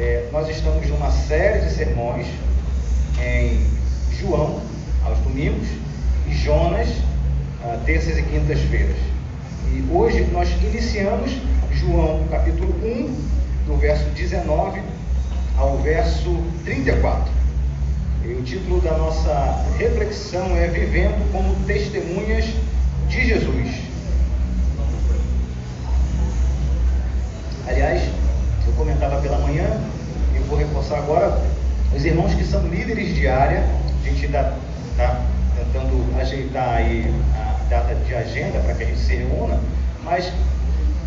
É, nós estamos numa série de sermões em João, aos domingos, e Jonas, a terças e quintas-feiras. E hoje nós iniciamos João, capítulo 1, do verso 19 ao verso 34. E o título da nossa reflexão é Vivendo como Testemunhas de Jesus. Aliás, eu comentava pela manhã, e vou reforçar agora, os irmãos que são líderes de área, a gente está tentando ajeitar aí a data de agenda para que a gente se reúna, mas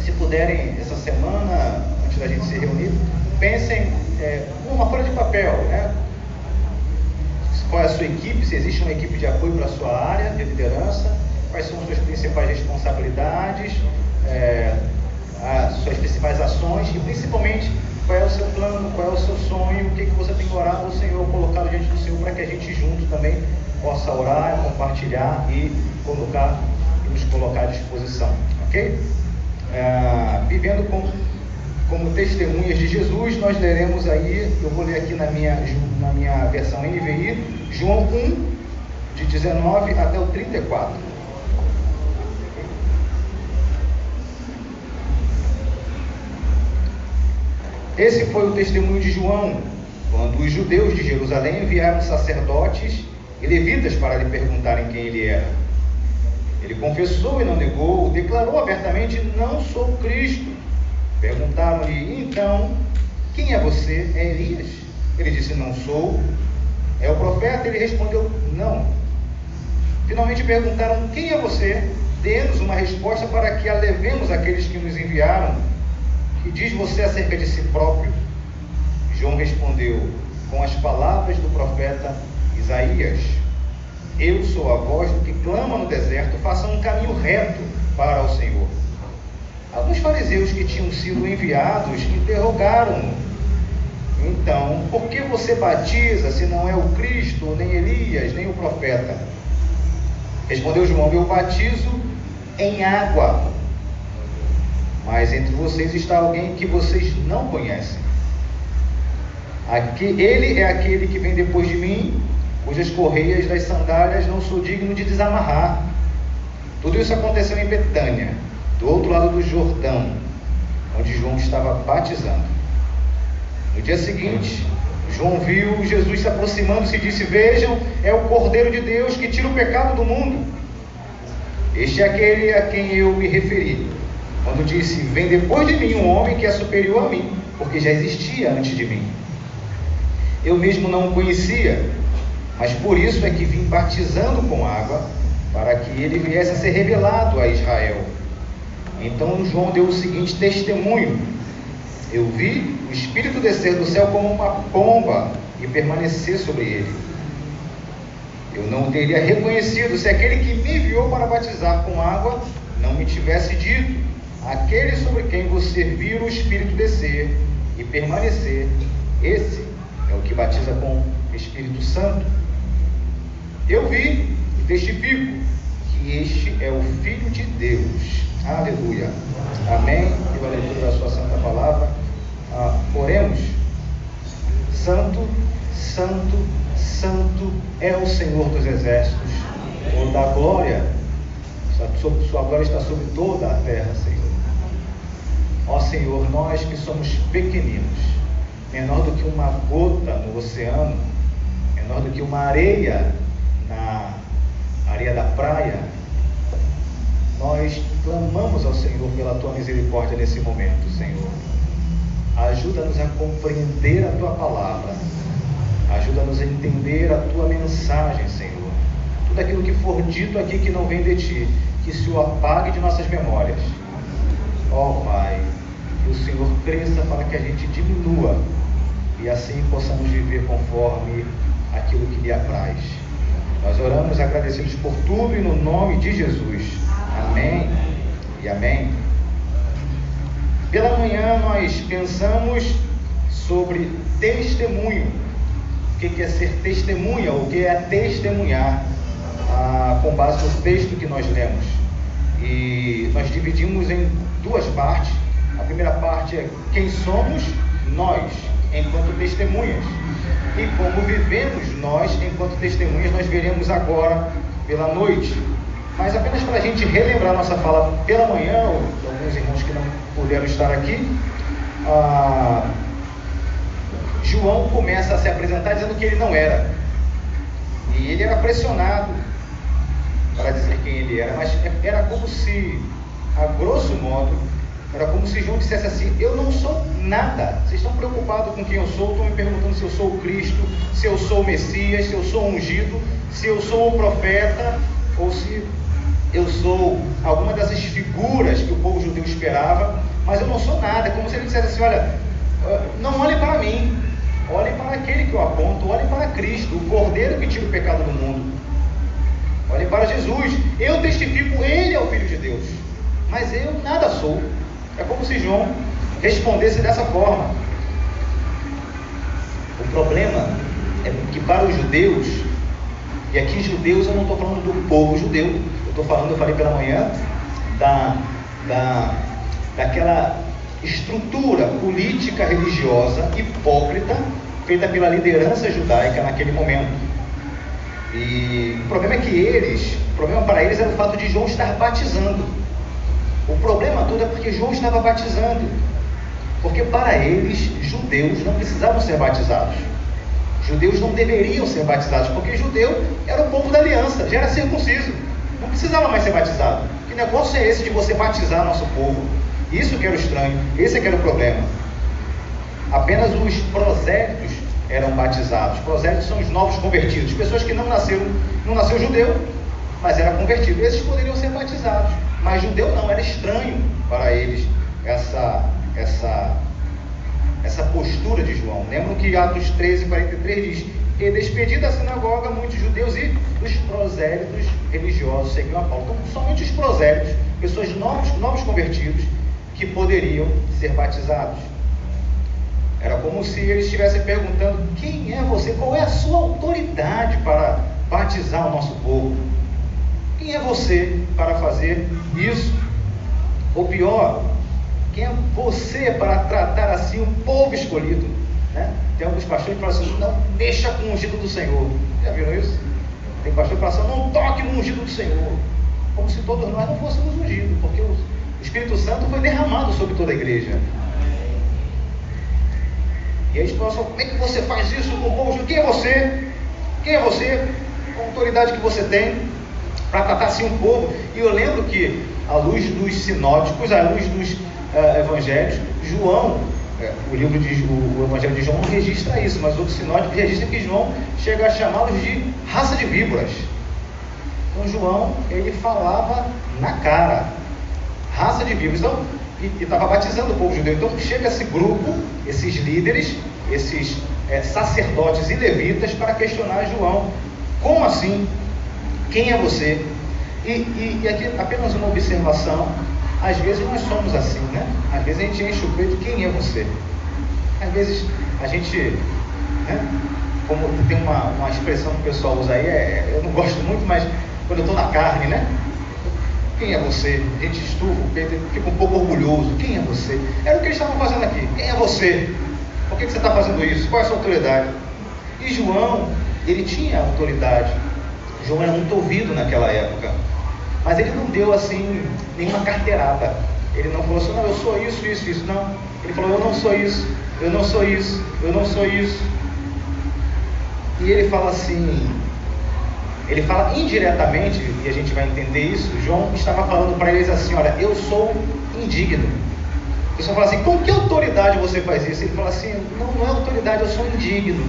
se puderem essa semana, antes da gente se reunir, pensem é, uma folha de papel, né? Qual é a sua equipe, se existe uma equipe de apoio para a sua área de liderança, quais são as suas principais responsabilidades, é, as suas principais ações e principalmente qual é o seu plano, qual é o seu sonho, o que, que você tem orado ao Senhor, colocado diante do Senhor para que a gente junto também possa orar, compartilhar e colocar nos colocar à disposição, ok? É, vivendo com, como testemunhas de Jesus, nós leremos aí, eu vou ler aqui na minha, na minha versão NVI, João 1, de 19 até o 34. Esse foi o testemunho de João, quando os judeus de Jerusalém enviaram sacerdotes e levitas para lhe perguntarem quem ele era. Ele confessou e não negou, declarou abertamente: Não sou Cristo. Perguntaram-lhe: Então, quem é você? É Elias? Ele disse: Não sou. É o profeta? Ele respondeu: Não. Finalmente perguntaram: Quem é você? Dê-nos uma resposta para que a levemos àqueles que nos enviaram que diz você acerca de si próprio? João respondeu com as palavras do profeta Isaías: Eu sou a voz do que clama no deserto, faça um caminho reto para o Senhor. Alguns fariseus que tinham sido enviados interrogaram-no: Então, por que você batiza se não é o Cristo, nem Elias, nem o profeta? Respondeu João: Eu batizo em água mas entre vocês está alguém que vocês não conhecem. Aqui, ele é aquele que vem depois de mim, cujas correias das sandálias não sou digno de desamarrar. Tudo isso aconteceu em Betânia, do outro lado do Jordão, onde João estava batizando. No dia seguinte, João viu Jesus se aproximando-se e disse: Vejam, é o Cordeiro de Deus que tira o pecado do mundo. Este é aquele a quem eu me referi quando disse: Vem depois de mim um homem que é superior a mim, porque já existia antes de mim. Eu mesmo não o conhecia, mas por isso é que vim batizando com água, para que ele viesse a ser revelado a Israel. Então João deu o seguinte testemunho: Eu vi o Espírito descer do céu como uma pomba e permanecer sobre ele. Eu não teria reconhecido se aquele que me enviou para batizar com água não me tivesse dito Aquele sobre quem você vir o Espírito descer e permanecer, esse é o que batiza com Espírito Santo. Eu vi e testifico que este é o Filho de Deus. Aleluia. Amém. Pela leitura da sua santa palavra. Ah, oremos. Santo, santo, santo é o Senhor dos exércitos. Toda a glória, sua glória está sobre toda a terra, Senhor. Ó Senhor, nós que somos pequeninos, menor do que uma gota no oceano, menor do que uma areia na areia da praia, nós clamamos ao Senhor pela tua misericórdia nesse momento, Senhor. Ajuda-nos a compreender a tua palavra, ajuda-nos a entender a tua mensagem, Senhor. Tudo aquilo que for dito aqui que não vem de ti, que se o apague de nossas memórias Ó oh, Pai, que o Senhor cresça para que a gente diminua e assim possamos viver conforme aquilo que lhe apraz. Nós oramos agradecidos por tudo e no nome de Jesus. Amém e amém. Pela manhã nós pensamos sobre testemunho. O que é ser testemunha? O que é testemunhar? Ah, com base no texto que nós lemos. E nós dividimos em duas partes. A primeira parte é quem somos nós enquanto testemunhas. E como vivemos nós enquanto testemunhas, nós veremos agora pela noite. Mas apenas para a gente relembrar nossa fala pela manhã, ou alguns irmãos que não puderam estar aqui, ah, João começa a se apresentar dizendo que ele não era. E ele era pressionado para dizer quem ele era, mas era como se, a grosso modo, era como se João dissesse assim: Eu não sou nada. Vocês estão preocupados com quem eu sou? Estão me perguntando se eu sou o Cristo, se eu sou o Messias, se eu sou ungido, se eu sou o profeta, ou se eu sou alguma dessas figuras que o povo judeu esperava, mas eu não sou nada. É como se ele dissesse assim: Olha, ah, não olhe para mim, olhe para aquele que eu aponto, olhe para Cristo, o Cordeiro que tira o pecado do mundo. Olhe para Jesus. Eu testifico, Ele é o Filho de Deus. Mas eu nada sou. É como se João respondesse dessa forma. O problema é que para os judeus, e aqui judeus eu não estou falando do povo judeu, eu estou falando, eu falei pela manhã, da, da, daquela estrutura política religiosa hipócrita feita pela liderança judaica naquele momento. E o problema é que eles, o problema para eles era o fato de João estar batizando. O problema todo é porque João estava batizando. Porque para eles, judeus não precisavam ser batizados. Judeus não deveriam ser batizados, porque judeu era o povo da aliança, já era circunciso. Não precisava mais ser batizado. Que negócio é esse de você batizar nosso povo? Isso que era o estranho, esse é que era o problema. Apenas os prosélitos eram batizados. Prosélitos são os novos convertidos, pessoas que não nasceram, não nasceu judeu, mas era convertido. Esses poderiam ser batizados. Mas judeu não, era estranho para eles essa, essa, essa postura de João. Lembram que Atos 13, 43 diz: E despedida a sinagoga, muitos judeus e os prosélitos religiosos seguiam a Paulo. Então, somente os prosélitos, pessoas novos, novos convertidos, que poderiam ser batizados. Era como se eles estivessem perguntando: quem é você? Qual é a sua autoridade para batizar o nosso povo? Quem é você para fazer isso? Ou pior, quem é você para tratar assim o povo escolhido? Né? Tem alguns pastores que falam assim: não deixa com o ungido do Senhor. Já viram isso? Tem pastor que fala assim: não toque no ungido do Senhor. Como se todos nós não fôssemos ungidos, porque o Espírito Santo foi derramado sobre toda a igreja. E aí eles falam assim: como é que você faz isso com o povo? Quem é você? Quem é você? Qual a autoridade que você tem para tratar assim o povo? E eu lembro que, à luz dos sinóticos, à luz dos uh, evangelhos, João, uh, o livro de o, o, Evangelho de João não registra isso, mas outros sinóticos registram que João chega a chamá-los de raça de víboras. Então João, ele falava na cara, raça de víboras. Então, e estava batizando o povo judeu. Então chega esse grupo, esses líderes, esses é, sacerdotes e levitas para questionar João. Como assim? Quem é você? E, e, e, aqui apenas uma observação. Às vezes nós somos assim, né? Às vezes a gente enche o peito, quem é você? Às vezes a gente, né? Como tem uma, uma expressão que o pessoal usa aí, é, eu não gosto muito, mas quando eu estou na carne, né? Quem é você? A gente estufa o peito, fica um pouco orgulhoso. Quem é você? Era o que eles estavam fazendo aqui. Quem é você? Por que você está fazendo isso? Qual é a sua autoridade? E João, ele tinha autoridade. João era muito ouvido naquela época. Mas ele não deu assim nenhuma carteirada. Ele não falou assim, não, eu sou isso, isso, isso. Não. Ele falou, eu não sou isso, eu não sou isso, eu não sou isso. E ele fala assim, ele fala indiretamente, e a gente vai entender isso, João estava falando para eles assim, olha, eu sou indigno. O pessoal fala assim, com que autoridade você faz isso? Ele fala assim, não, não é autoridade, eu sou indigno.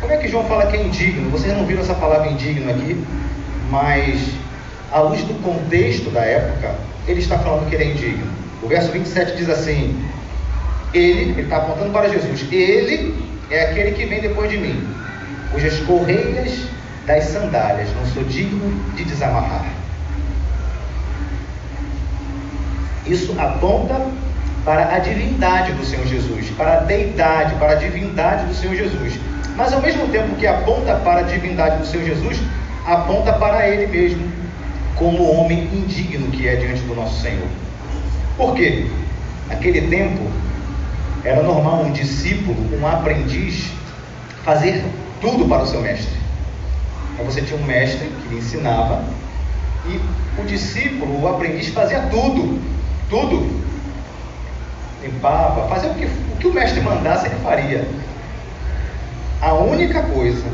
Como é que João fala que é indigno? Vocês não viram essa palavra indigno aqui, mas à luz do contexto da época, ele está falando que ele é indigno. O verso 27 diz assim: Ele, ele está apontando para Jesus, ele é aquele que vem depois de mim, cujas correias das sandálias, não sou digno de desamarrar. Isso aponta para a divindade do Senhor Jesus, para a deidade, para a divindade do Senhor Jesus. Mas ao mesmo tempo que aponta para a divindade do Senhor Jesus, aponta para ele mesmo, como homem indigno que é diante do nosso Senhor. Por quê? Naquele tempo, era normal um discípulo, um aprendiz, fazer tudo para o seu mestre. Então você tinha um mestre que lhe ensinava e o discípulo, o aprendiz, fazia tudo, tudo. Limpava, fazia o que, o que o mestre mandasse, ele faria. A única coisa,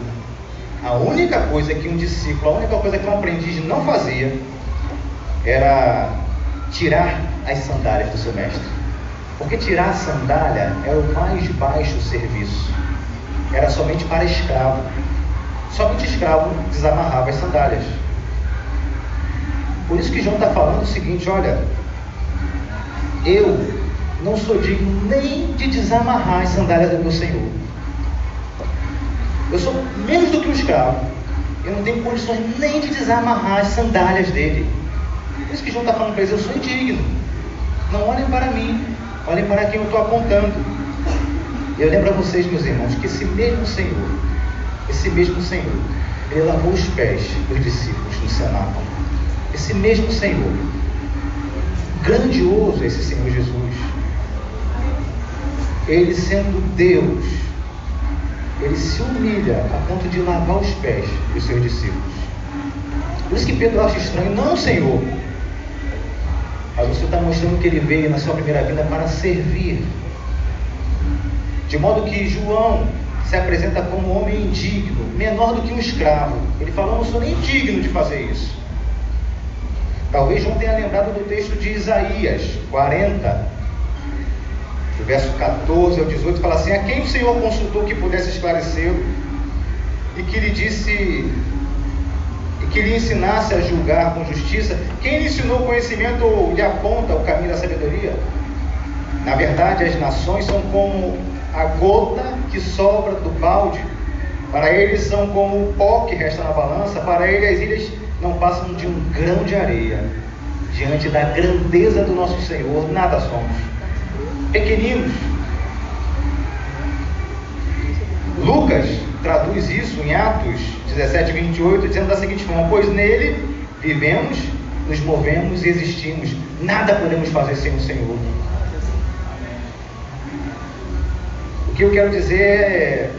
a única coisa que um discípulo, a única coisa que um aprendiz não fazia era tirar as sandálias do seu mestre. Porque tirar a sandália era o mais baixo serviço. Era somente para escravo. Somente escravo desamarrava as sandálias. Por isso que João está falando o seguinte: olha, eu não sou digno nem de desamarrar as sandálias do meu Senhor. Eu sou menos do que um escravo. Eu não tenho condições nem de desamarrar as sandálias dele. Por isso que João está falando para eles: eu sou indigno. Não olhem para mim, olhem para quem eu estou apontando. Eu lembro a vocês, meus irmãos, que esse mesmo Senhor, esse mesmo Senhor, ele lavou os pés dos discípulos no cenáculo. Esse mesmo Senhor, grandioso esse Senhor Jesus, ele sendo Deus, ele se humilha a ponto de lavar os pés dos seus discípulos. Por isso que Pedro acha estranho, não, Senhor. Mas você está mostrando que ele veio na sua primeira vida para servir. De modo que João se apresenta como um homem indigno, menor do que um escravo. Ele fala: não sou nem digno de fazer isso. Talvez João tenha lembrado do texto de Isaías 40, do verso 14 ao 18, fala assim: A quem o Senhor consultou que pudesse esclarecê-lo e que lhe disse e que lhe ensinasse a julgar com justiça? Quem lhe ensinou conhecimento ou lhe aponta o caminho da sabedoria? Na verdade, as nações são como a gota que sobra do balde. Para eles são como o pó que resta na balança. Para ele as ilhas não passam de um grão de areia. Diante da grandeza do nosso Senhor, nada somos. Pequeninos. Lucas traduz isso em Atos 17, 28, dizendo da seguinte forma: Pois nele vivemos, nos movemos e existimos. Nada podemos fazer sem o Senhor. O que eu quero dizer é: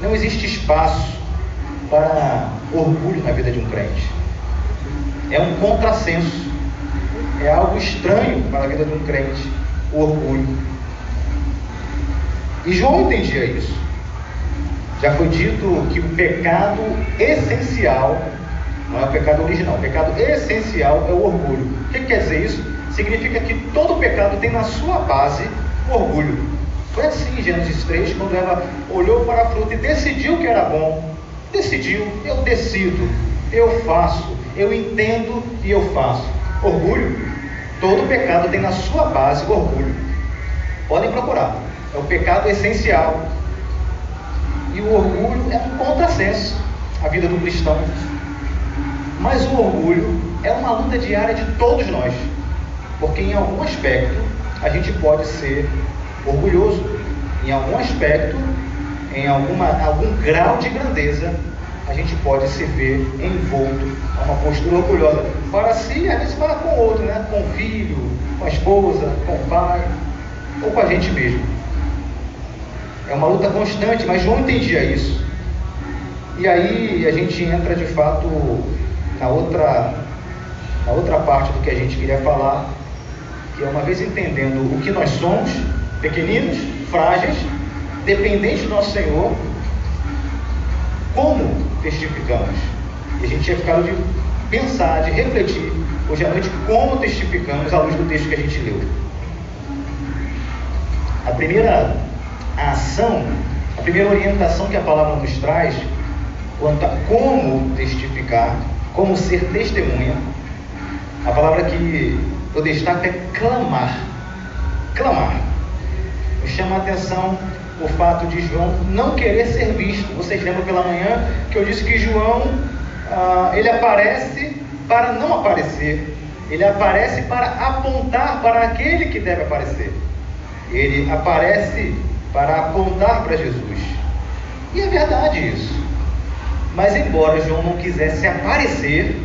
não existe espaço para orgulho na vida de um crente. É um contrassenso. É algo estranho para a vida de um crente, o orgulho. E João entendia isso. Já foi dito que o pecado essencial, não é o pecado original, o pecado essencial é o orgulho. O que quer dizer isso? Significa que todo pecado tem na sua base o orgulho. Foi assim em Gênesis 3, quando ela olhou para a fruta e decidiu que era bom. Decidiu, eu decido, eu faço, eu entendo e eu faço. Orgulho, todo pecado tem na sua base o orgulho. Podem procurar, é o pecado essencial. E o orgulho é um contrassenso a vida do cristão. Mas o orgulho é uma luta diária de todos nós, porque em algum aspecto a gente pode ser orgulhoso. Em algum aspecto, em alguma, algum grau de grandeza, a gente pode se ver envolto a uma postura orgulhosa. Para si, às vezes para com o outro, né? com o filho, com a esposa, com o pai, ou com a gente mesmo. É uma luta constante, mas João entendia isso. E aí a gente entra de fato na outra, na outra parte do que a gente queria falar, que é uma vez entendendo o que nós somos, pequeninos, frágeis, dependentes do nosso Senhor, como testificamos? E a gente tinha ficado de pensar, de refletir hoje à noite como testificamos à luz do texto que a gente leu. A primeira ação, a primeira orientação que a palavra nos traz quanto a como testificar, como ser testemunha, a palavra que eu destaco é clamar. Clamar. Me chama a atenção o fato de João não querer ser visto. Vocês lembram pela manhã que eu disse que João ah, ele aparece para não aparecer. Ele aparece para apontar para aquele que deve aparecer. Ele aparece para apontar para Jesus. E é verdade isso. Mas embora João não quisesse aparecer,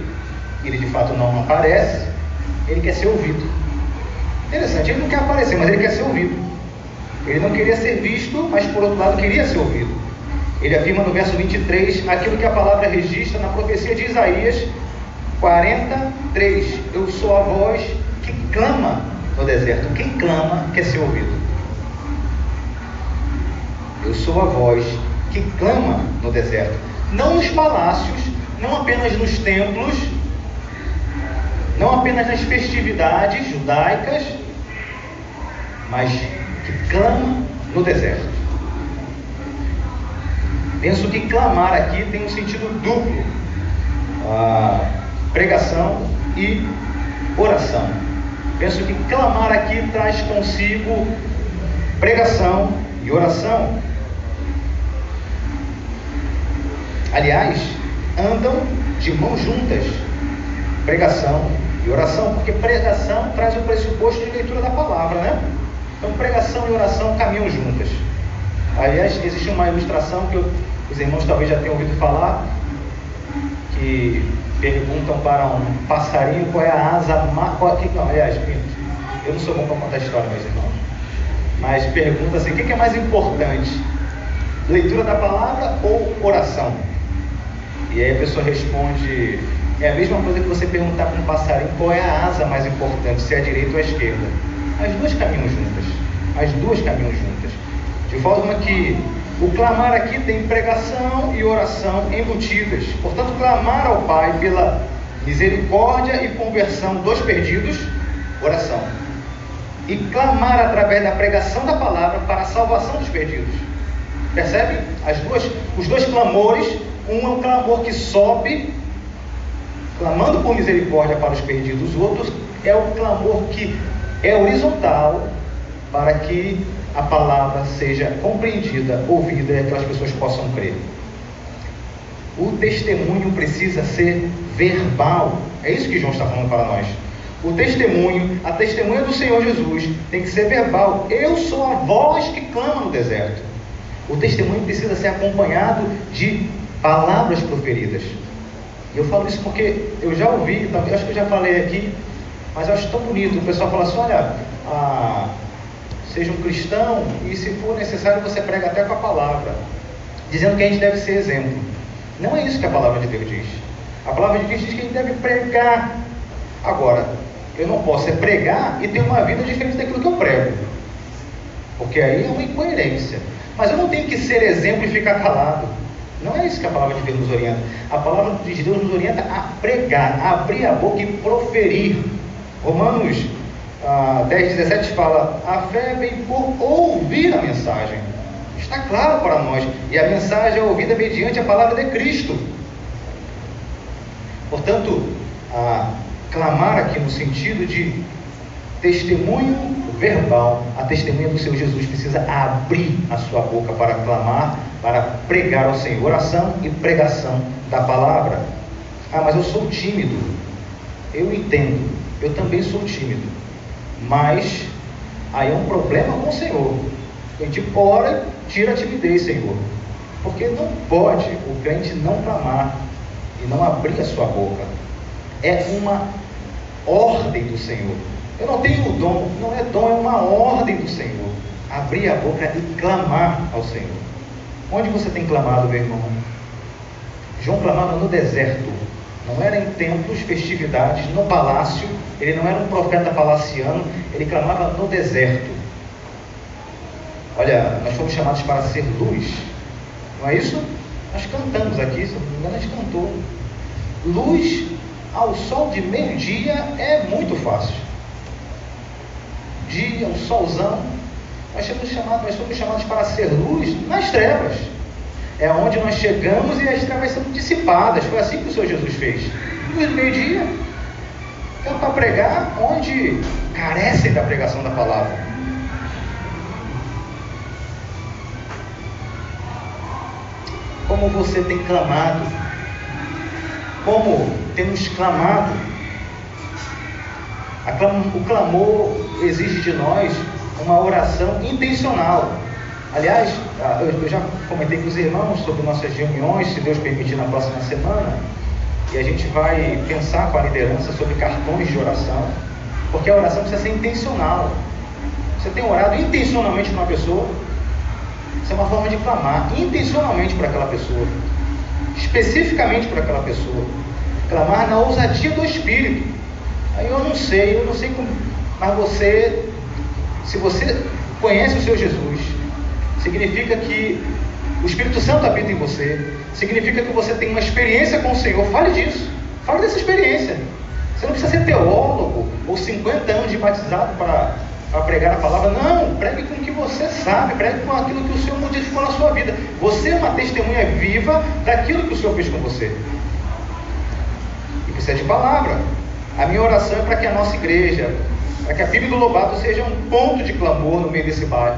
ele de fato não aparece, ele quer ser ouvido. Interessante, ele não quer aparecer, mas ele quer ser ouvido. Ele não queria ser visto, mas por outro lado queria ser ouvido. Ele afirma no verso 23 aquilo que a palavra registra na profecia de Isaías 43. Eu sou a voz que clama no deserto. Quem clama quer ser ouvido. Eu sou a voz que clama no deserto. Não nos palácios, não apenas nos templos, não apenas nas festividades judaicas, mas que clama no deserto. Penso que clamar aqui tem um sentido duplo: ah, pregação e oração. Penso que clamar aqui traz consigo pregação e oração. Aliás, andam de mãos juntas, pregação e oração, porque pregação traz o pressuposto de leitura da palavra, né? Então, pregação e oração caminham juntas. Aliás, existe uma ilustração que eu, os irmãos talvez já tenham ouvido falar, que perguntam para um passarinho qual é a asa mais. Não, aliás, eu não sou bom para contar história, meus irmãos. Mas pergunta assim: o que é mais importante? Leitura da palavra ou oração? E aí a pessoa responde: é a mesma coisa que você perguntar para um passarinho qual é a asa mais importante, se é a direita ou a esquerda. As duas caminham juntas. As duas caminham juntas. De forma que o clamar aqui tem pregação e oração embutidas. Portanto, clamar ao Pai pela misericórdia e conversão dos perdidos, oração. E clamar através da pregação da palavra para a salvação dos perdidos. Percebe? As duas, os dois clamores, um é um clamor que sobe, clamando por misericórdia para os perdidos, o outro é o clamor que é horizontal para que a palavra seja compreendida, ouvida e aquelas pessoas possam crer. O testemunho precisa ser verbal. É isso que João está falando para nós. O testemunho, a testemunha do Senhor Jesus tem que ser verbal. Eu sou a voz que clama no deserto. O testemunho precisa ser acompanhado de palavras proferidas. Eu falo isso porque eu já ouvi, acho que eu já falei aqui, mas eu acho tão bonito. O pessoal fala assim: olha, ah, seja um cristão e, se for necessário, você prega até com a palavra, dizendo que a gente deve ser exemplo. Não é isso que a palavra de Deus diz. A palavra de Deus diz que a gente deve pregar. Agora, eu não posso é pregar e ter uma vida diferente daquilo que eu prego, porque aí é uma incoerência. Mas eu não tenho que ser exemplo e ficar calado. Não é isso que a palavra de Deus nos orienta. A palavra de Deus nos orienta a pregar, a abrir a boca e proferir Romanos ah, 10, 17 fala: a fé vem por ouvir a mensagem. Está claro para nós. E a mensagem é ouvida mediante a palavra de Cristo. Portanto, a clamar aqui no sentido de testemunho verbal, a testemunha do Senhor Jesus precisa abrir a sua boca para clamar, para pregar ao Senhor. Oração e pregação da palavra. Ah, mas eu sou tímido. Eu entendo. Eu também sou tímido. Mas aí é um problema com o Senhor. A gente ora, tira a timidez, Senhor. Porque não pode o crente não clamar e não abrir a sua boca. É uma ordem do Senhor. Eu não tenho o dom, não é dom, é uma ordem do Senhor. Abrir a boca e clamar ao Senhor. Onde você tem clamado, meu irmão? João clamava no deserto. Não era em templos, festividades, no palácio. Ele não era um profeta palaciano, ele clamava no deserto. Olha, nós fomos chamados para ser luz. Não é isso? Nós cantamos aqui, se não me engano, a gente cantou. Luz ao sol de meio-dia é muito fácil. Dia, um solzão. Nós somos chamados, nós chamados para ser luz nas trevas é onde nós chegamos e as trevas são dissipadas. Foi assim que o Senhor Jesus fez. No meio-dia, então para pregar onde carecem da pregação da palavra. Como você tem clamado, como temos clamado. O clamor exige de nós uma oração intencional. Aliás, ah, eu já comentei com os irmãos sobre nossas reuniões, se Deus permitir, na próxima semana, e a gente vai pensar com a liderança sobre cartões de oração, porque a oração precisa ser intencional. Você tem orado intencionalmente para uma pessoa? Isso é uma forma de clamar intencionalmente para aquela pessoa, especificamente para aquela pessoa. Clamar na ousadia do Espírito. Aí eu não sei, eu não sei como, mas você, se você conhece o seu Jesus, significa que o Espírito Santo habita em você, significa que você tem uma experiência com o Senhor. Fale disso, fale dessa experiência. Você não precisa ser teólogo ou 50 anos de batizado para, pregar a palavra. Não, pregue com o que você sabe, pregue com aquilo que o Senhor modificou na sua vida. Você é uma testemunha viva daquilo que o Senhor fez com você. E precisa de palavra. A minha oração é para que a nossa igreja, para que a Bíblia do Lobato seja um ponto de clamor no meio desse bairro,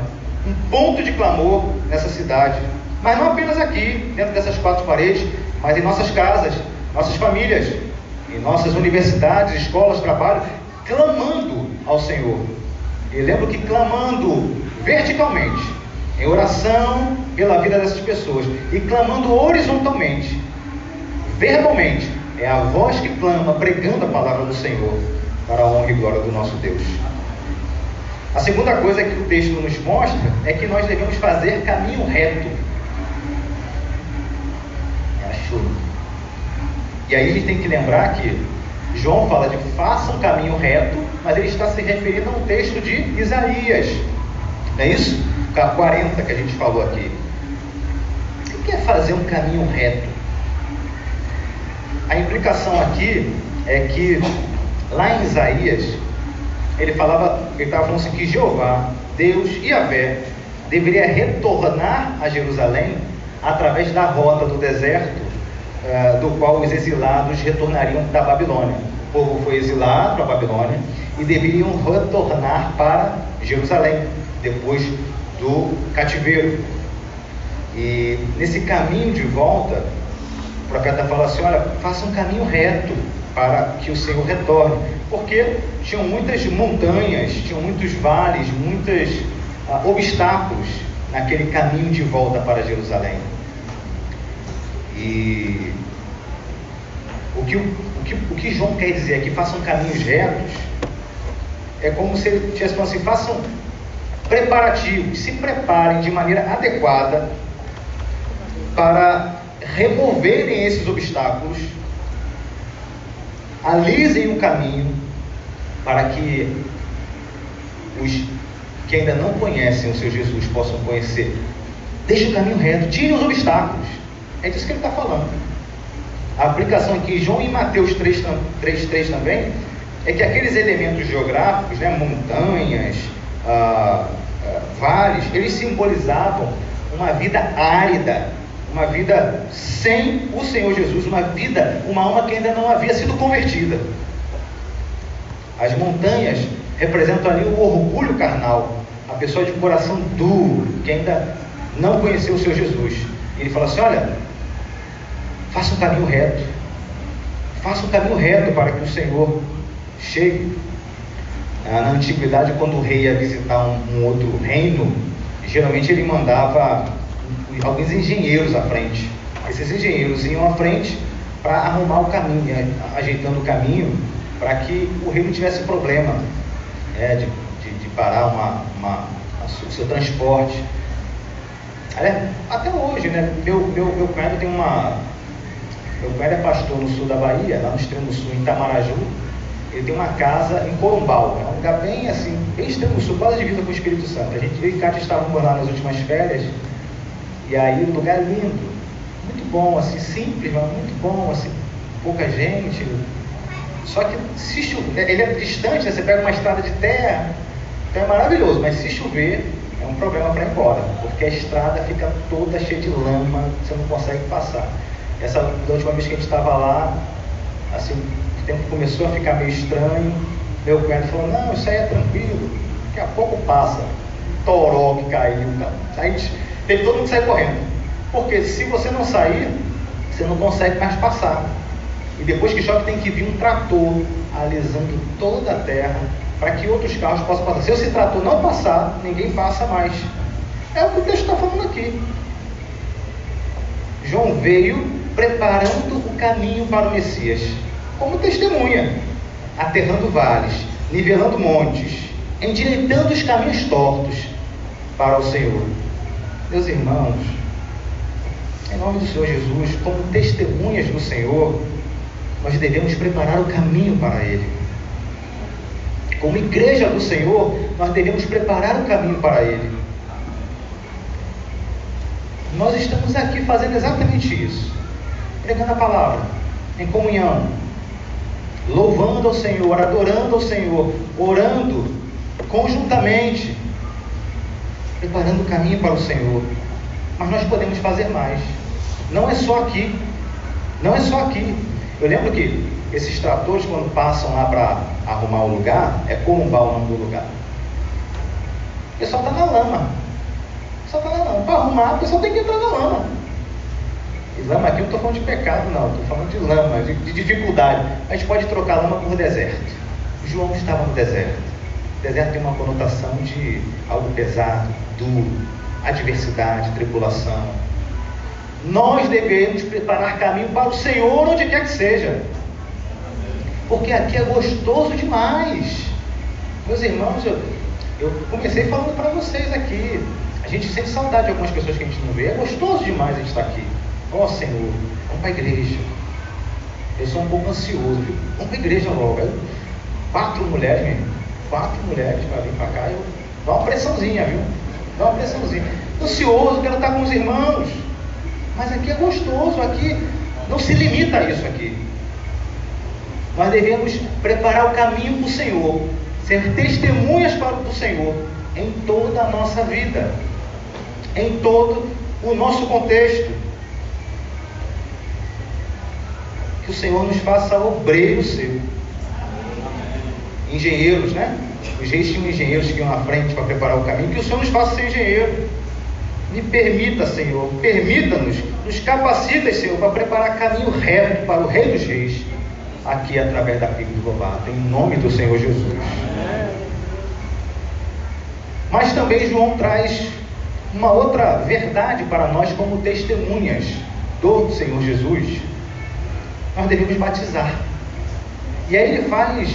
um ponto de clamor nessa cidade. Mas não apenas aqui, dentro dessas quatro paredes, mas em nossas casas, nossas famílias, em nossas universidades, escolas, trabalho, clamando ao Senhor. E lembro que clamando verticalmente, em oração pela vida dessas pessoas, e clamando horizontalmente, verbalmente, é a voz que clama, pregando a palavra do Senhor, para a honra e glória do nosso Deus. A segunda coisa que o texto nos mostra é que nós devemos fazer caminho reto. Achou? E aí a gente tem que lembrar que João fala de faça um caminho reto, mas ele está se referindo a um texto de Isaías. Não é isso? O 40 que a gente falou aqui. O que é fazer um caminho reto? A implicação aqui é que lá em Isaías, ele falava, ele estava falando assim que Jeová, Deus e Yahvé, deveria retornar a Jerusalém através da rota do deserto uh, do qual os exilados retornariam da Babilônia. O povo foi exilado para a Babilônia e deveriam retornar para Jerusalém depois do cativeiro. E nesse caminho de volta, o profeta fala assim: olha, faça um caminho reto para que o Senhor retorne, porque tinham muitas montanhas, tinham muitos vales, muitos uh, obstáculos naquele caminho de volta para Jerusalém. E o que, o, que, o que João quer dizer aqui, façam caminhos retos, é como se ele tivesse falando assim, façam preparativos, se preparem de maneira adequada para removerem esses obstáculos, alisem o caminho para que os que ainda não conhecem o seu Jesus possam conhecer. Deixe o caminho reto, tire os obstáculos. É disso que ele está falando. A aplicação aqui, João e Mateus 3, 3, 3 também, é que aqueles elementos geográficos, né, montanhas, ah, ah, vales, eles simbolizavam uma vida árida, uma vida sem o Senhor Jesus, uma vida, uma alma que ainda não havia sido convertida. As montanhas representam ali o orgulho carnal, a pessoa de coração duro, que ainda não conheceu o Senhor Jesus. Ele fala assim: olha, Faça um caminho reto. Faça um caminho reto para que o Senhor chegue. Ah, na antiguidade, quando o rei ia visitar um, um outro reino, geralmente ele mandava alguns engenheiros à frente. Esses engenheiros iam à frente para arrumar o caminho, né, ajeitando o caminho para que o rei não tivesse problema é, de, de, de, parar uma, uma, o seu transporte. Até hoje, né? Meu, meu, meu cunhado tem uma, meu pai é pastor no sul da Bahia, lá no extremo sul, em Tamaraju. Ele tem uma casa em Corumbau, é um lugar bem assim, bem extremo sul, quase divisa com o Espírito Santo. A gente, eu e Cátia estávamos lá nas últimas férias, e aí o lugar é lindo, muito bom, assim, simples, mas muito bom, assim, pouca gente. Só que se chover, ele é distante, né? você pega uma estrada de terra, então é maravilhoso, mas se chover, é um problema para ir embora, porque a estrada fica toda cheia de lama, você não consegue passar. Essa da última vez que a gente estava lá, assim, o tempo começou a ficar meio estranho. Meu cunhado falou, não, isso aí é tranquilo, daqui a pouco passa. Toró que caiu. Aí teve todo mundo sair correndo. Porque se você não sair, você não consegue mais passar. E depois que chove tem que vir um trator alisando toda a terra para que outros carros possam passar. Se esse trator não passar, ninguém passa mais. É o que o texto está falando aqui. João veio preparando o caminho para o Messias, como testemunha, aterrando vales, nivelando montes, endireitando os caminhos tortos para o Senhor. Meus irmãos, em nome do Senhor Jesus, como testemunhas do Senhor, nós devemos preparar o caminho para Ele. Como igreja do Senhor, nós devemos preparar o caminho para Ele. Nós estamos aqui fazendo exatamente isso, pregando a palavra, em comunhão, louvando ao Senhor, adorando ao Senhor, orando conjuntamente, preparando o caminho para o Senhor. Mas nós podemos fazer mais. Não é só aqui. Não é só aqui. Eu lembro que esses tratores, quando passam lá para arrumar o lugar, é Corumbá o nome do lugar. O pessoal está na lama. O pessoal está na lama. Para arrumar, o pessoal tem que entrar na lama. E lama aqui eu não estou falando de pecado, não. Estou falando de lama, de, de dificuldade. A gente pode trocar lama por deserto. João estava no deserto. Deserto tem uma conotação de algo pesado, duro, adversidade, tribulação. Nós devemos preparar caminho para o Senhor onde quer que seja. Porque aqui é gostoso demais. Meus irmãos, eu, eu comecei falando para vocês aqui. A gente sente saudade de algumas pessoas que a gente não vê. É gostoso demais a gente estar aqui. Ó oh, Senhor, vamos para a igreja. Eu sou um pouco ansioso? Vamos para a igreja logo. Quatro mulheres, meu, quatro mulheres para vir para cá. Eu, dá uma pressãozinha, viu? Dá uma pressãozinha. Ansioso, quero estar com os irmãos. Mas aqui é gostoso, aqui não se limita a isso aqui. Nós devemos preparar o caminho para o Senhor, ser testemunhas para o Senhor em toda a nossa vida, em todo o nosso contexto. Que o Senhor nos faça obreiro seu. Engenheiros, né? Os reis tinham engenheiros que iam à frente para preparar o caminho. Que o Senhor nos faça ser engenheiro. Me permita, Senhor, permita-nos, nos capacita, Senhor, para preparar caminho reto para o Rei dos Reis, aqui através da Bíblia do Lobato, em nome do Senhor Jesus. Mas também João traz uma outra verdade para nós como testemunhas do Senhor Jesus. Nós devemos batizar. E aí ele faz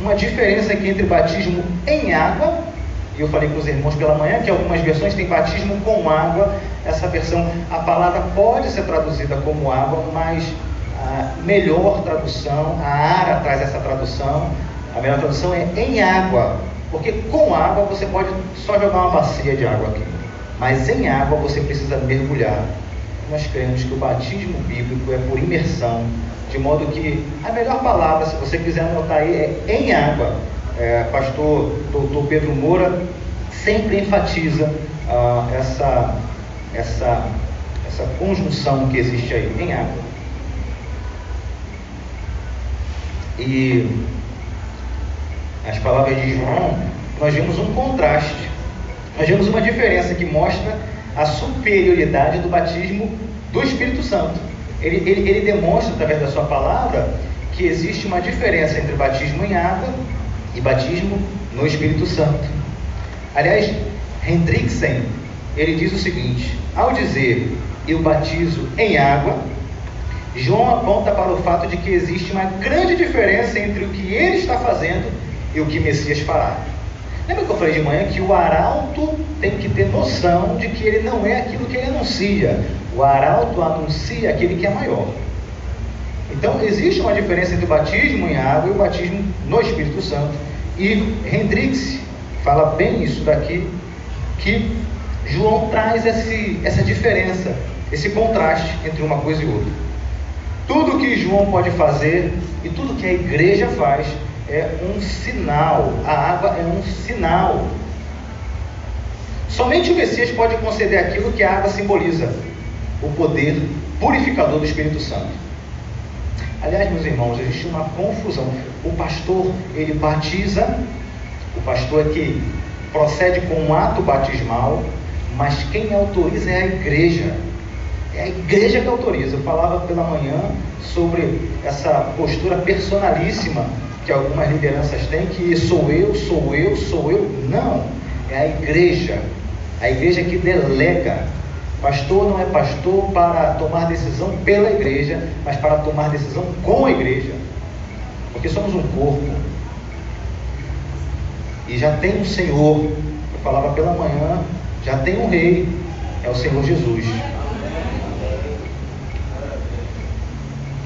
uma diferença aqui entre batismo em água e eu falei com os irmãos pela manhã que algumas versões têm batismo com água. Essa versão, a palavra pode ser traduzida como água, mas a melhor tradução, a Ara traz essa tradução, a melhor tradução é em água, porque com água você pode só jogar uma bacia de água aqui, mas em água você precisa mergulhar. Nós cremos que o batismo bíblico é por imersão, de modo que a melhor palavra, se você quiser anotar aí, é em água é, pastor doutor Pedro Moura sempre enfatiza ah, essa, essa, essa conjunção que existe aí em água. E as palavras de João, nós vemos um contraste, nós vemos uma diferença que mostra a superioridade do batismo do Espírito Santo. Ele, ele, ele demonstra, através da sua palavra, que existe uma diferença entre batismo em água e batismo no Espírito Santo. Aliás, Hendrickson, ele diz o seguinte: ao dizer eu batizo em água, João aponta para o fato de que existe uma grande diferença entre o que ele está fazendo e o que Messias fará. Lembra que eu falei de manhã que o arauto tem que ter noção de que ele não é aquilo que ele anuncia. O arauto anuncia aquele que é maior. Então, existe uma diferença entre o batismo em água e o batismo no Espírito Santo. E Hendrix fala bem isso daqui, que João traz esse, essa diferença, esse contraste entre uma coisa e outra. Tudo que João pode fazer e tudo que a igreja faz é um sinal. A água é um sinal. Somente o Messias pode conceder aquilo que a água simboliza: o poder purificador do Espírito Santo. Aliás, meus irmãos, existe uma confusão. O pastor, ele batiza, o pastor é que procede com um ato batismal, mas quem autoriza é a igreja. É a igreja que autoriza. Eu falava pela manhã sobre essa postura personalíssima que algumas lideranças têm, que sou eu, sou eu, sou eu. Não, é a igreja. A igreja que delega Pastor não é pastor para tomar decisão pela igreja, mas para tomar decisão com a igreja. Porque somos um corpo. E já tem um Senhor. Eu falava pela manhã, já tem um rei, é o Senhor Jesus.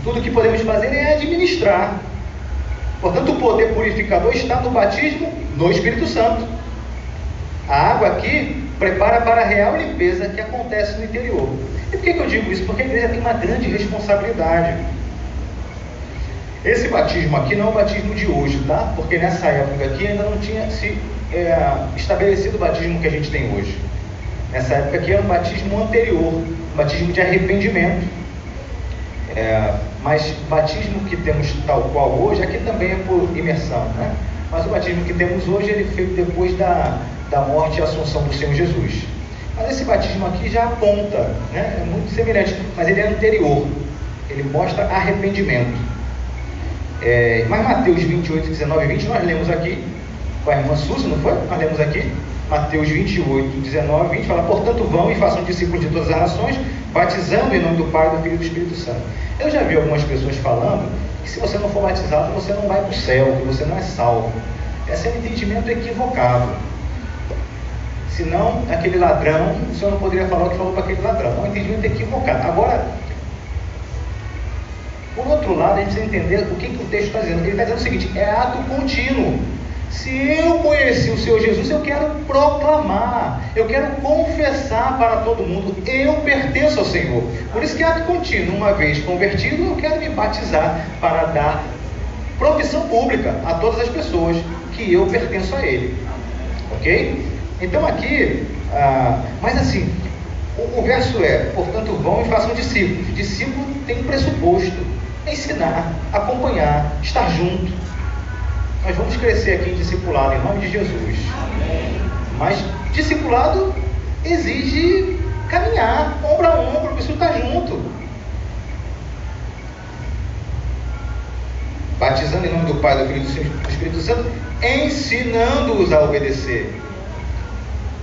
Tudo que podemos fazer é administrar. Portanto, o poder purificador está no batismo no Espírito Santo. A água aqui prepara para a real limpeza que acontece no interior. E por que, eu digo isso? Porque a igreja tem uma grande responsabilidade. Esse batismo aqui não é o batismo de hoje, tá? Porque nessa época aqui ainda não tinha se é, estabelecido o batismo que a gente tem hoje. Nessa época aqui era um batismo anterior, um batismo de arrependimento. É, mas o batismo que temos tal qual hoje, aqui também é por imersão, né? Mas o batismo que temos hoje, ele foi depois da, da morte e assunção do Senhor Jesus. Mas esse batismo aqui já aponta, né? é muito semelhante, mas ele é anterior, ele mostra arrependimento. É, mas Mateus 28, 19 e 20, nós lemos aqui com a irmã não foi? Nós lemos aqui, Mateus 28, 19 e 20, fala, portanto vão e façam discípulos de todas as nações, batizando em nome do Pai, do Filho e do Espírito Santo. Eu já vi algumas pessoas falando que se você não for batizado, você não vai para o céu, que você não é salvo. Esse é um entendimento equivocado. Senão, aquele ladrão, o senhor não poderia falar o que falou para aquele ladrão. É um entendimento equivocado. Agora, por outro lado, a gente precisa entender o que, que o texto está dizendo. Ele está dizendo o seguinte: é ato contínuo. Se eu conheci o Senhor Jesus, eu quero proclamar, eu quero confessar para todo mundo, eu pertenço ao Senhor. Por isso que ato contínuo, uma vez convertido, eu quero me batizar para dar profissão pública a todas as pessoas que eu pertenço a Ele. Ok? Então aqui, ah, mas assim, o, o, verso é, portanto, vão e façam discípulos. Discípulo tem um pressuposto: ensinar, acompanhar, estar junto. Nós vamos crescer aqui em discipulado, em nome de Jesus. Mas discipulado exige caminhar, ombro a ombro, preciso estar junto. Batizando em nome do Pai, do Filho e do Espírito Santo, ensinando-os a obedecer.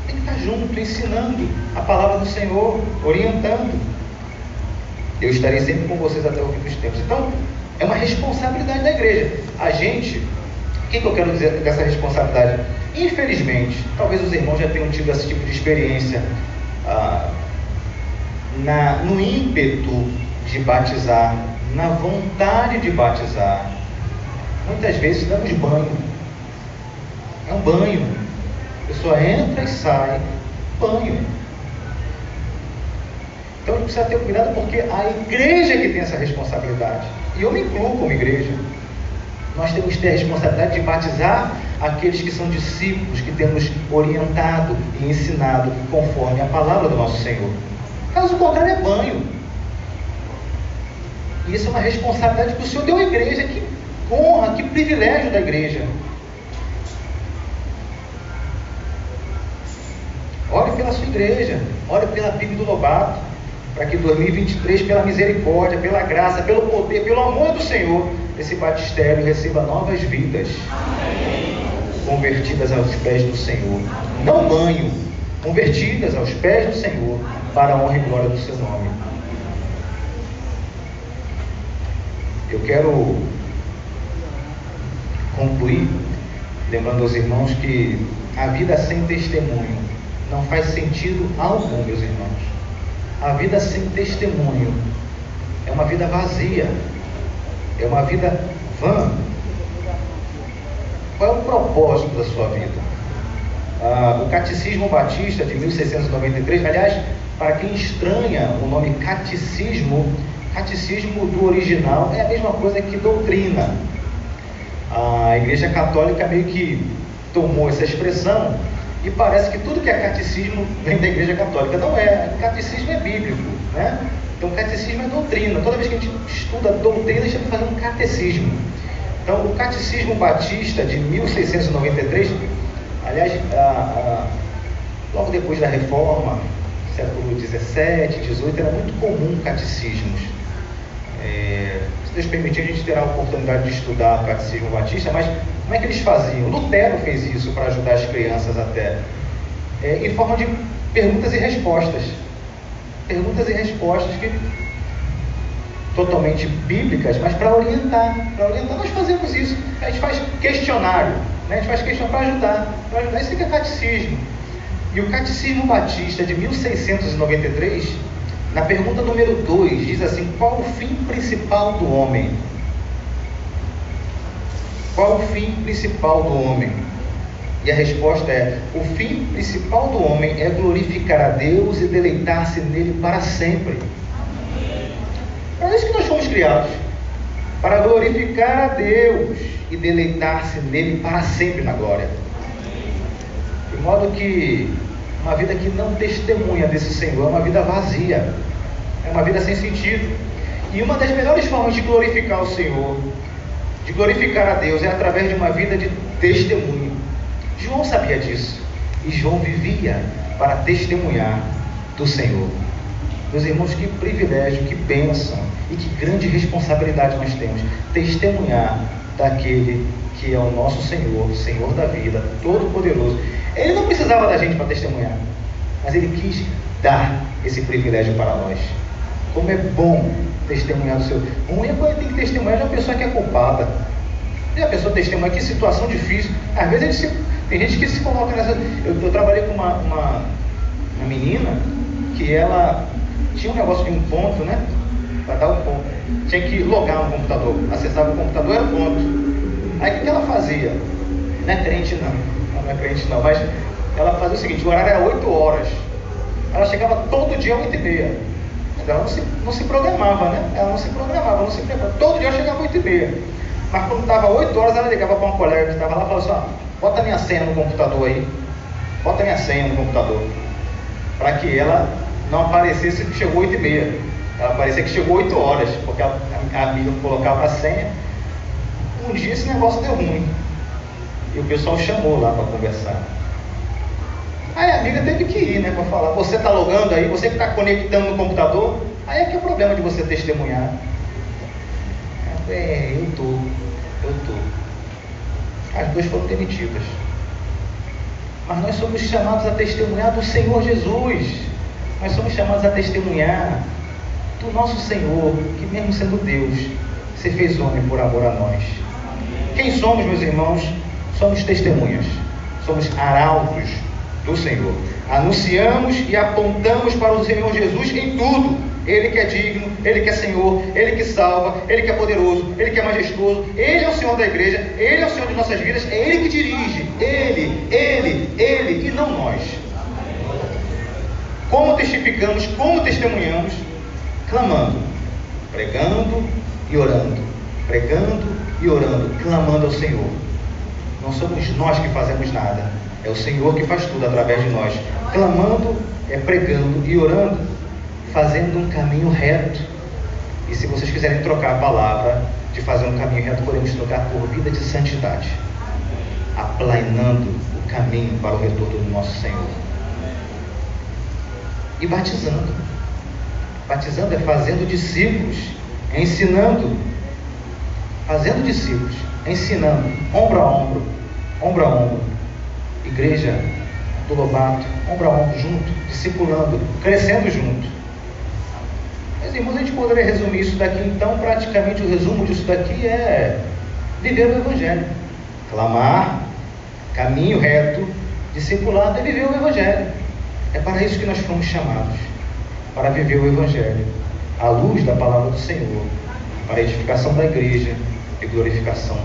Tem que estar junto, ensinando a palavra do Senhor, orientando. Eu estarei sempre com vocês até o fim dos tempos. Então, é uma responsabilidade da igreja. A gente que, que eu quero dizer dessa responsabilidade? Infelizmente, talvez os irmãos já tenham tido esse tipo de experiência ah, na, no ímpeto de batizar, na vontade de batizar. Muitas vezes damos banho. É um banho. A pessoa entra e sai. Banho. Então a gente precisa ter cuidado porque a igreja que tem essa responsabilidade. E eu me incluo como igreja. Nós temos que ter a responsabilidade de batizar aqueles que são discípulos, que temos orientado e ensinado conforme a palavra do nosso Senhor. Caso contrário, é banho. E isso é uma responsabilidade que o Senhor deu à igreja. Que honra, que privilégio da igreja. Ore pela sua igreja, ore pela Bíblia do Lobato, para que 2023, pela misericórdia, pela graça, pelo poder, pelo amor do Senhor, esse batistério receba novas vidas Amém. convertidas aos pés do Senhor. Não banho, convertidas aos pés do Senhor para a honra e glória do seu nome. Eu quero concluir lembrando aos irmãos que a vida sem testemunho não faz sentido algum, meus irmãos. A vida sem testemunho é uma vida vazia, é uma vida vã. Qual é o propósito da sua vida? Ah, o Catecismo Batista de 1693, aliás, para quem estranha o nome catecismo, catecismo do original é a mesma coisa que doutrina. A Igreja Católica meio que tomou essa expressão e parece que tudo que é catecismo vem da Igreja Católica. Não é, catecismo é bíblico, né? Então, catecismo é doutrina. Toda vez que a gente estuda doutrina, a gente está fazendo um catecismo. Então, o Catecismo Batista de 1693, aliás, a, a, logo depois da Reforma, século 17, 18, era muito comum catecismos. É, Deus permitir, a gente terá a oportunidade de estudar o Catecismo Batista, mas como é que eles faziam? Lutero fez isso para ajudar as crianças até, é, em forma de perguntas e respostas perguntas e respostas que totalmente bíblicas, mas para orientar, para orientar nós fazemos isso. A gente faz questionário. Né? A gente faz questão para ajudar. Para ajudar, isso é catecismo. E o Catecismo Batista de 1693, na pergunta número 2, diz assim: qual o fim principal do homem? Qual o fim principal do homem? E a resposta é: o fim principal do homem é glorificar a Deus e deleitar-se nele para sempre. É isso que nós fomos criados para glorificar a Deus e deleitar-se nele para sempre na glória. De modo que uma vida que não testemunha desse Senhor é uma vida vazia, é uma vida sem sentido. E uma das melhores formas de glorificar o Senhor, de glorificar a Deus, é através de uma vida de testemunho. João sabia disso. E João vivia para testemunhar do Senhor. Meus irmãos, que privilégio, que bênção e que grande responsabilidade nós temos. Testemunhar daquele que é o nosso Senhor, Senhor da vida, Todo-Poderoso. Ele não precisava da gente para testemunhar, mas ele quis dar esse privilégio para nós. Como é bom testemunhar do seu. Ruim é quando tem que testemunhar de uma pessoa que é culpada. E a pessoa testemunha que situação difícil. Às vezes se... tem gente que se coloca nessa. Eu, eu trabalhei com uma, uma, uma menina que ela tinha um negócio de um ponto, né? Para dar ponto. Tinha que logar no computador. Acessava o computador, era ponto. Aí o que ela fazia? Não é crente não. Não é crente não. Mas ela fazia o seguinte, o horário era 8 horas. Ela chegava todo dia às 8 e meia. Ela não se, não se programava, né? Ela não se programava, não se preparava. Todo dia eu chegava às 8 e meia. Mas quando estava 8 horas, ela ligava para um colega que estava lá e falava assim, ó, bota minha senha no computador aí. Bota minha senha no computador. Para que ela não aparecesse que chegou 8 e meia. Ela parecia que chegou 8 horas, porque a, amiga colocava a senha. Um dia esse negócio deu ruim. E o pessoal chamou lá para conversar. Aí a amiga teve que ir, né, para falar. Você está logando aí, você que está conectando no computador, aí é que é o problema de você testemunhar. É, eu tô, eu tô. As duas foram demitidas. Mas nós somos chamados a testemunhar do Senhor Jesus. Nós somos chamados a testemunhar do nosso Senhor, que mesmo sendo Deus, se fez homem por amor a nós. Quem somos, meus irmãos? Somos testemunhas, somos arautos do Senhor. Anunciamos e apontamos para o Senhor Jesus em tudo. Ele que é digno, Ele que é Senhor, Ele que salva, Ele que é poderoso, Ele que é majestoso, Ele é o Senhor da igreja, Ele é o Senhor de nossas vidas, é Ele que dirige, Ele, Ele, Ele e não nós. Como testificamos, como testemunhamos, clamando, pregando e orando, pregando e orando, clamando ao Senhor. Não somos nós que fazemos nada, é o Senhor que faz tudo através de nós. Clamando é pregando e orando, fazendo um caminho reto. E se vocês quiserem trocar a palavra de fazer um caminho reto, podemos trocar por vida de santidade, aplanando o caminho para o retorno do nosso Senhor e batizando. Batizando é fazendo discípulos, é ensinando, fazendo discípulos, é ensinando, ombro a ombro, ombro a ombro. Igreja do Lobato, ombro a ombro, junto, discipulando, crescendo junto. Meus irmãos, a gente poderia resumir isso daqui, então, praticamente o resumo disso daqui é viver o Evangelho. Clamar, caminho reto, discipulado é viver o Evangelho. É para isso que nós fomos chamados para viver o Evangelho, à luz da palavra do Senhor, para a edificação da igreja e glorificação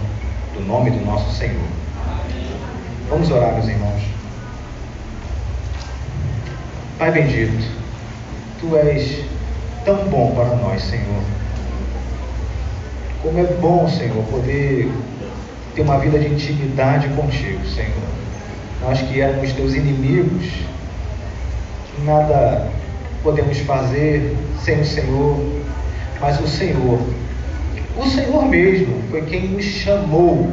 do nome do nosso Senhor. Vamos orar, meus irmãos. Pai bendito, Tu és tão bom para nós, Senhor. Como é bom, Senhor, poder ter uma vida de intimidade contigo, Senhor. Nós que éramos teus inimigos, nada podemos fazer sem o Senhor, mas o Senhor, o Senhor mesmo foi quem nos chamou.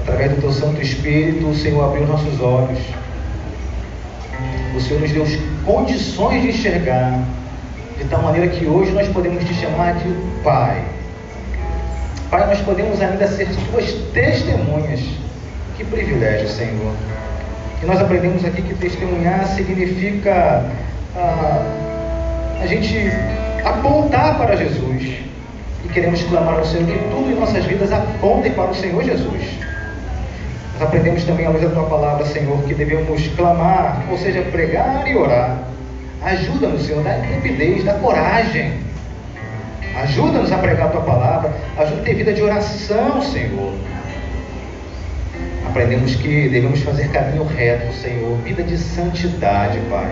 Através do teu Santo Espírito, o Senhor abriu nossos olhos. O Senhor nos deu condições de enxergar, de tal maneira que hoje nós podemos te chamar de Pai. Pai, nós podemos ainda ser tuas testemunhas. Que privilégio, Senhor. E nós aprendemos aqui que testemunhar significa ah, a gente apontar para Jesus. E queremos clamar ao Senhor que tudo em nossas vidas aponte para o Senhor Jesus. Nós aprendemos também à luz da tua palavra, Senhor, que devemos clamar, ou seja, pregar e orar. Ajuda-nos, Senhor, dá intrepidez, dá coragem. Ajuda-nos a pregar a tua palavra, ajuda a ter vida de oração, Senhor. Aprendemos que devemos fazer caminho reto, Senhor, vida de santidade, Pai.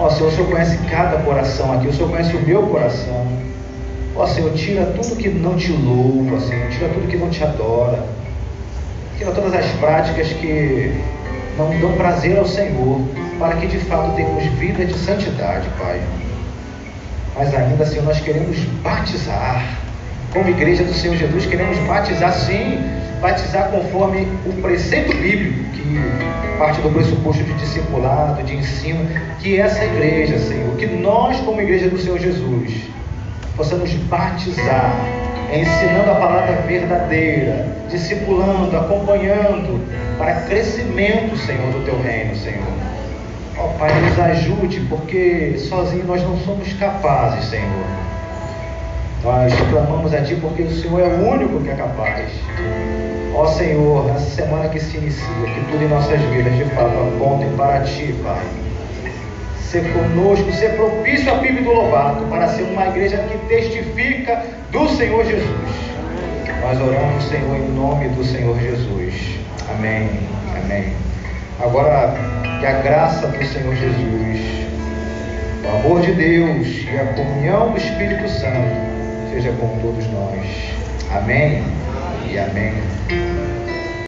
Ó Senhor, o Senhor conhece cada coração aqui, o Senhor conhece o meu coração. Ó Senhor, tira tudo que não te louva, Senhor, tira tudo que não te adora. Tira todas as práticas que não dão prazer ao Senhor, para que de fato tenhamos vida de santidade, Pai. Mas ainda, Senhor, nós queremos batizar. Como igreja do Senhor Jesus, queremos batizar sim, batizar conforme o preceito bíblico, que parte do pressuposto de discipulado, de ensino, que essa igreja, Senhor, que nós, como igreja do Senhor Jesus, possamos batizar, ensinando a palavra verdadeira, discipulando, acompanhando, para crescimento, Senhor, do teu reino, Senhor. Ó Pai, nos ajude, porque sozinho nós não somos capazes, Senhor. Nós clamamos a Ti porque o Senhor é o único que é capaz. Ó Senhor, nessa semana que se inicia, que tudo em nossas vidas de fato apontem para Ti, Pai. Ser conosco, ser propício a PIB do Lobato, para ser uma igreja que testifica do Senhor Jesus. Nós oramos, Senhor, em nome do Senhor Jesus. Amém. Amém. Agora, que a graça do Senhor Jesus, o amor de Deus e a comunhão do Espírito Santo seja com todos nós. Amém e amém.